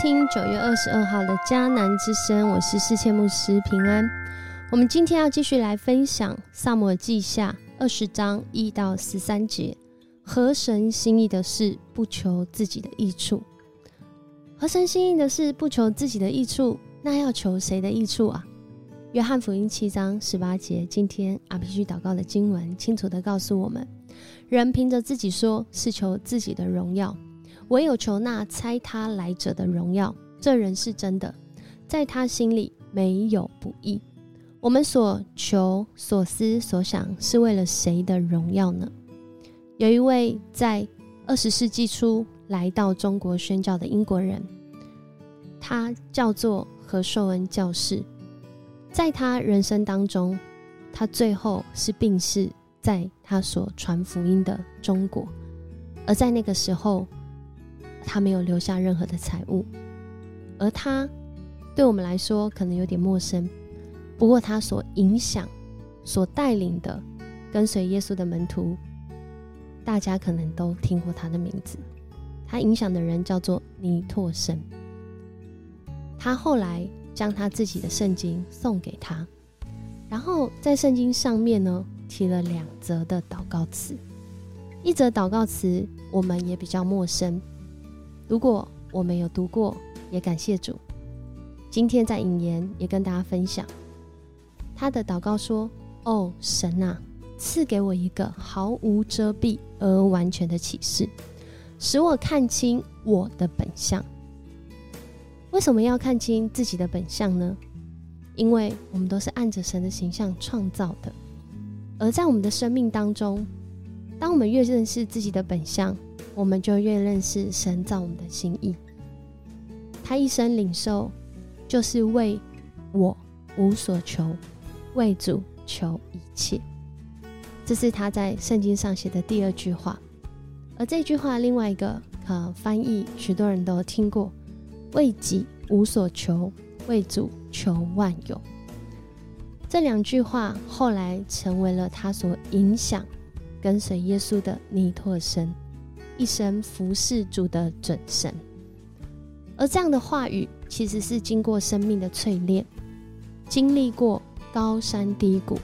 听九月二十二号的迦南之声，我是世界牧师平安。我们今天要继续来分享《萨摩尔记下》二十章一到十三节。合神心意的事，不求自己的益处。合神心意的事，不求自己的益处，那要求谁的益处啊？约翰福音七章十八节，今天阿必须祷告的经文，清楚的告诉我们：人凭着自己说是求自己的荣耀。唯有求那猜他来者的荣耀，这人是真的，在他心里没有不义。我们所求、所思、所想，是为了谁的荣耀呢？有一位在二十世纪初来到中国宣教的英国人，他叫做何寿恩教士。在他人生当中，他最后是病逝在他所传福音的中国，而在那个时候。他没有留下任何的财物，而他对我们来说可能有点陌生。不过，他所影响、所带领的跟随耶稣的门徒，大家可能都听过他的名字。他影响的人叫做尼托生。他后来将他自己的圣经送给他，然后在圣经上面呢提了两则的祷告词。一则祷告词我们也比较陌生。如果我没有读过，也感谢主。今天在引言也跟大家分享他的祷告说：“哦，神啊，赐给我一个毫无遮蔽而完全的启示，使我看清我的本相。为什么要看清自己的本相呢？因为我们都是按着神的形象创造的，而在我们的生命当中，当我们越认识自己的本相。”我们就越认识神造我们的心意。他一生领受，就是为我无所求，为主求一切。这是他在圣经上写的第二句话。而这句话另外一个呃翻译，许多人都听过：为己无所求，为主求万有。这两句话后来成为了他所影响跟随耶稣的尼托生。一生服侍主的准神，而这样的话语其实是经过生命的淬炼，经历过高山低谷，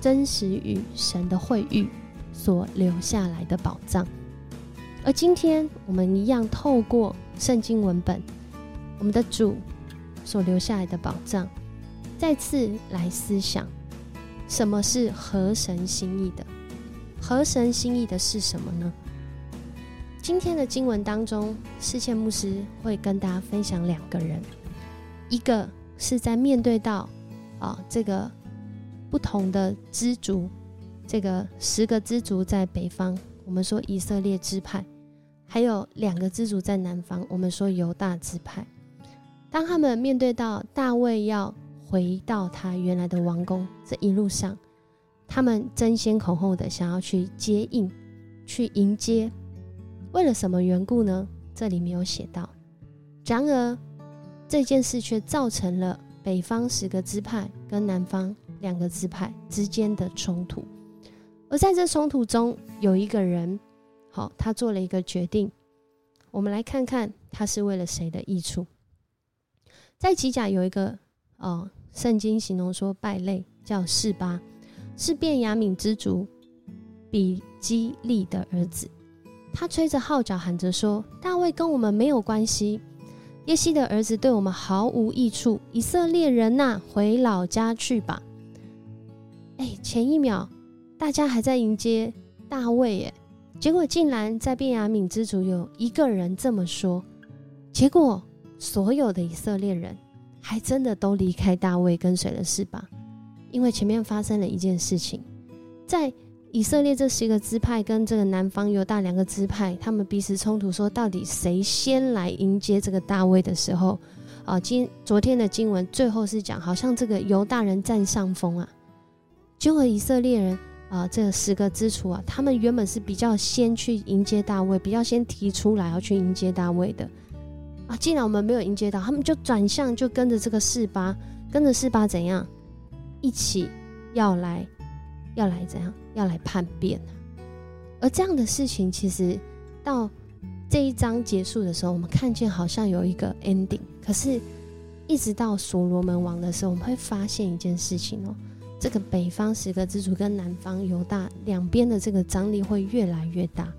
真实与神的会遇所留下来的宝藏。而今天我们一样透过圣经文本，我们的主所留下来的宝藏，再次来思想什么是合神心意的？合神心意的是什么呢？今天的经文当中，世谦牧师会跟大家分享两个人，一个是在面对到啊这个不同的支族，这个十个支族在北方，我们说以色列支派，还有两个支族在南方，我们说犹大支派。当他们面对到大卫要回到他原来的王宫，这一路上，他们争先恐后的想要去接应，去迎接。为了什么缘故呢？这里没有写到。然而，这件事却造成了北方十个支派跟南方两个支派之间的冲突。而在这冲突中，有一个人，好，他做了一个决定。我们来看看他是为了谁的益处。在吉甲有一个哦，圣经形容说败类叫示巴，是便雅悯之族比基利的儿子。他吹着号角，喊着说：“大卫跟我们没有关系，耶西的儿子对我们毫无益处。以色列人呐，回老家去吧。”哎，前一秒大家还在迎接大卫，哎，结果竟然在便雅悯之族有一个人这么说，结果所有的以色列人还真的都离开大卫，跟随了是吧？因为前面发生了一件事情，在。以色列这十个支派跟这个南方犹大两个支派，他们彼此冲突，说到底谁先来迎接这个大卫的时候，啊，今昨天的经文最后是讲，好像这个犹大人占上风啊，结果以色列人啊，这十个支族啊，他们原本是比较先去迎接大卫，比较先提出来要去迎接大卫的，啊，既然我们没有迎接到，他们就转向，就跟着这个四八，跟着四八怎样，一起要来。要来怎样？要来叛变而这样的事情，其实到这一章结束的时候，我们看见好像有一个 ending，可是，一直到所罗门王的时候，我们会发现一件事情哦，这个北方十个支族跟南方犹大两边的这个张力会越来越大。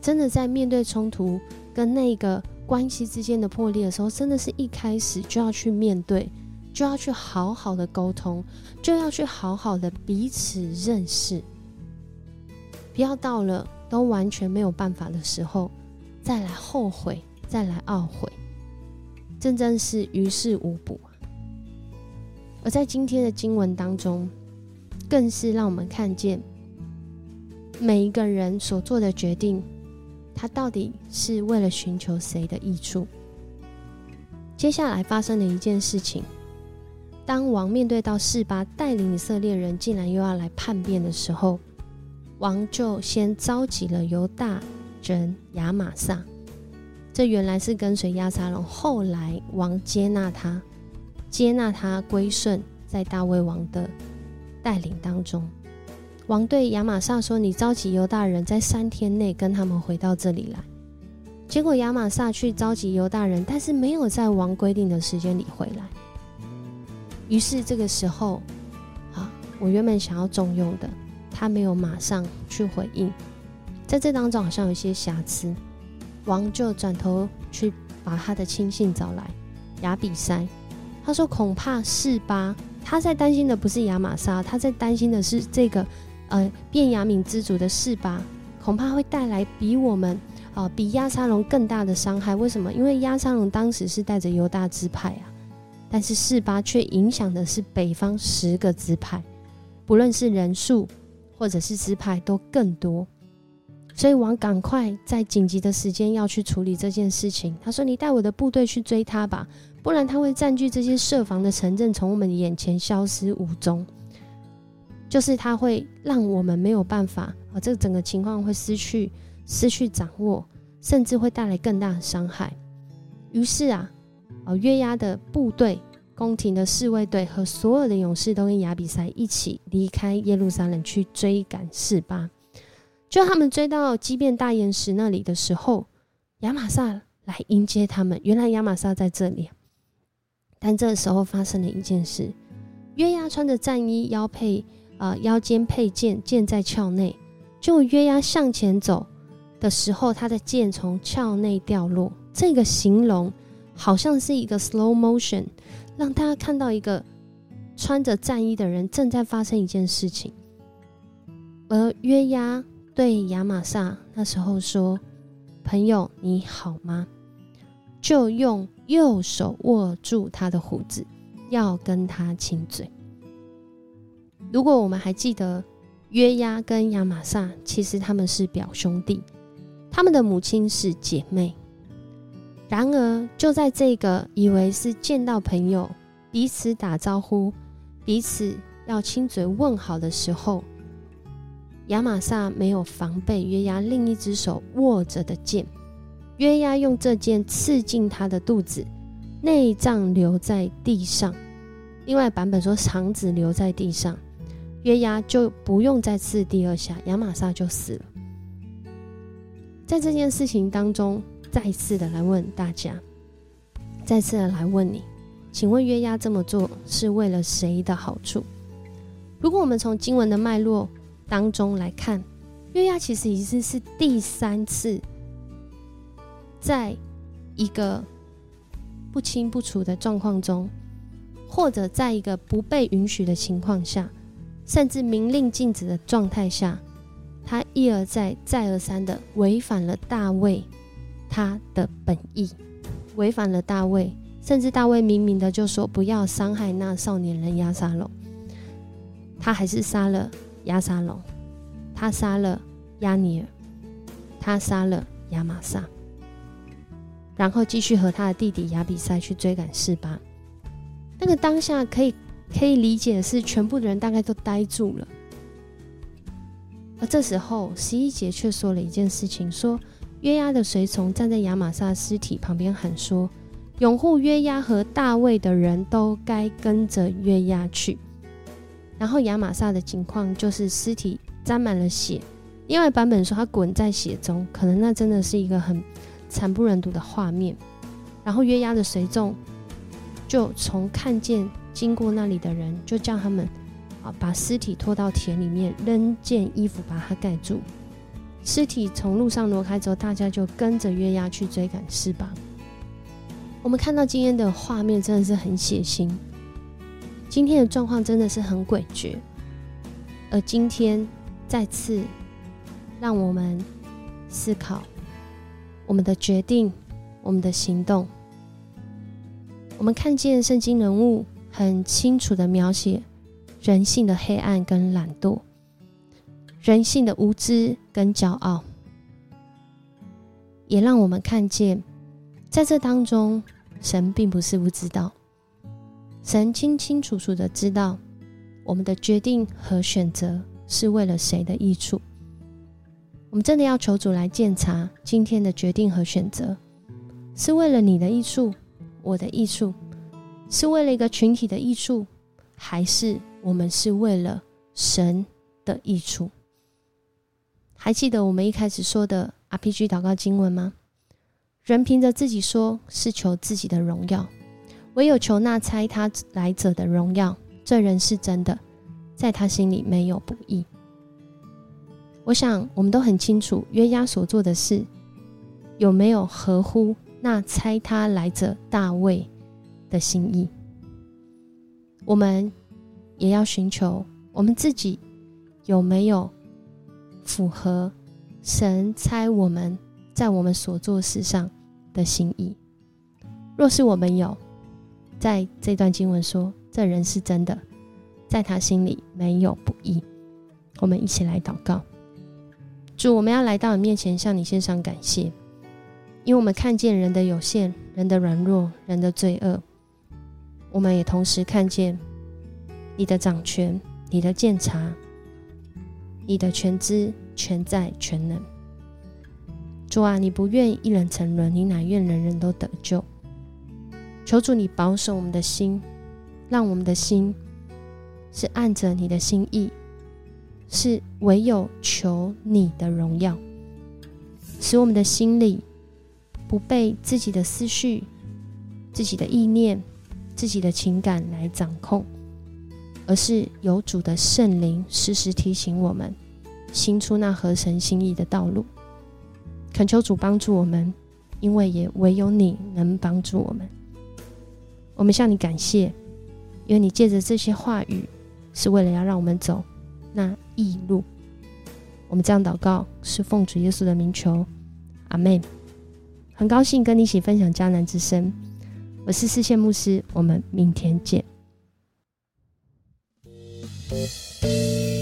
真的在面对冲突跟那个关系之间的破裂的时候，真的是一开始就要去面对，就要去好好的沟通，就要去好好的彼此认识，不要到了都完全没有办法的时候，再来后悔，再来懊悔，真正是于事无补。而在今天的经文当中，更是让我们看见每一个人所做的决定。他到底是为了寻求谁的益处？接下来发生的一件事情，当王面对到示巴带领以色列人，竟然又要来叛变的时候，王就先召集了犹大人亚玛撒。这原来是跟随亚撒龙，后来王接纳他，接纳他归顺在大卫王的带领当中。王对亚玛撒说：“你召集犹大人，在三天内跟他们回到这里来。”结果亚玛撒去召集犹大人，但是没有在王规定的时间里回来。于是这个时候，啊，我原本想要重用的，他没有马上去回应。在这当中好像有些瑕疵，王就转头去把他的亲信找来，亚比塞。他说：“恐怕示巴，他在担心的不是亚玛撒，他在担心的是这个。”呃，变雅敏之主的示巴，恐怕会带来比我们啊，比亚沙龙更大的伤害。为什么？因为亚沙龙当时是带着犹大支派啊，但是四八却影响的是北方十个支派，不论是人数或者是支派都更多。所以王赶快在紧急的时间要去处理这件事情。他说：“你带我的部队去追他吧，不然他会占据这些设防的城镇，从我们眼前消失无踪。”就是他会让我们没有办法啊，这整个情况会失去失去掌握，甚至会带来更大的伤害。于是啊，啊约押的部队、宫廷的侍卫队和所有的勇士都跟亚比塞一起离开耶路撒冷去追赶示巴。就他们追到基变大岩石那里的时候，亚玛撒来迎接他们。原来亚玛撒在这里，但这时候发生了一件事：约押穿着战衣，腰佩。呃，腰间佩剑，剑在鞘内。就约押向前走的时候，他的剑从鞘内掉落。这个形容好像是一个 slow motion，让大家看到一个穿着战衣的人正在发生一件事情。而约押对亚玛撒那时候说：“朋友，你好吗？”就用右手握住他的胡子，要跟他亲嘴。如果我们还记得约押跟亚玛撒，其实他们是表兄弟，他们的母亲是姐妹。然而，就在这个以为是见到朋友、彼此打招呼、彼此要亲嘴问好的时候，亚玛撒没有防备约押另一只手握着的剑，约押用这剑刺进他的肚子，内脏留在地上。另外版本说肠子留在地上。约押就不用再刺第二下，亚玛撒就死了。在这件事情当中，再次的来问大家，再次的来问你，请问约押这么做是为了谁的好处？如果我们从经文的脉络当中来看，约押其实已经是第三次，在一个不清不楚的状况中，或者在一个不被允许的情况下。甚至明令禁止的状态下，他一而再、再而三的违反了大卫他的本意，违反了大卫。甚至大卫明明的就说不要伤害那少年人亚沙龙，他还是杀了亚沙龙，他杀了亚尼尔，他杀了亚玛撒，然后继续和他的弟弟亚比赛去追赶示巴。那个当下可以。可以理解的是，全部的人大概都呆住了。而这时候，十一节却说了一件事情：说约押的随从站在亚玛撒尸体旁边喊说：“拥护约押和大卫的人都该跟着约押去。”然后亚玛撒的情况就是尸体沾满了血，另外版本说他滚在血中，可能那真的是一个很惨不忍睹的画面。然后约押的随众就从看见经过那里的人，就叫他们啊把尸体拖到田里面，扔件衣服把它盖住。尸体从路上挪开之后，大家就跟着月牙去追赶尸吧。我们看到今天的画面真的是很血腥，今天的状况真的是很诡谲，而今天再次让我们思考我们的决定、我们的行动。我们看见圣经人物很清楚的描写人性的黑暗跟懒惰。人性的无知跟骄傲，也让我们看见，在这当中，神并不是不知道，神清清楚楚的知道我们的决定和选择是为了谁的益处。我们真的要求主来检查今天的决定和选择，是为了你的益处，我的益处，是为了一个群体的益处，还是我们是为了神的益处？还记得我们一开始说的 RPG 祷告经文吗？人凭着自己说是求自己的荣耀，唯有求那猜他来者的荣耀。这人是真的，在他心里没有不义。我想我们都很清楚，约押所做的事有没有合乎那猜他来者大卫的心意？我们也要寻求我们自己有没有。符合神猜我们在我们所做事上的心意。若是我们有，在这段经文说这人是真的，在他心里没有不义。我们一起来祷告，主，我们要来到你面前，向你献上感谢，因为我们看见人的有限、人的软弱、人的罪恶，我们也同时看见你的掌权、你的鉴察。你的全知全在全能，主啊，你不愿一人沉沦，你乃愿人人都得救。求主你保守我们的心，让我们的心是按着你的心意，是唯有求你的荣耀，使我们的心里不被自己的思绪、自己的意念、自己的情感来掌控。而是有主的圣灵时时提醒我们，行出那合神心意的道路。恳求主帮助我们，因为也唯有你能帮助我们。我们向你感谢，因为你借着这些话语，是为了要让我们走那异路。我们这样祷告，是奉主耶稣的名求，阿门。很高兴跟你一起分享迦南之声，我是四线牧师，我们明天见。Música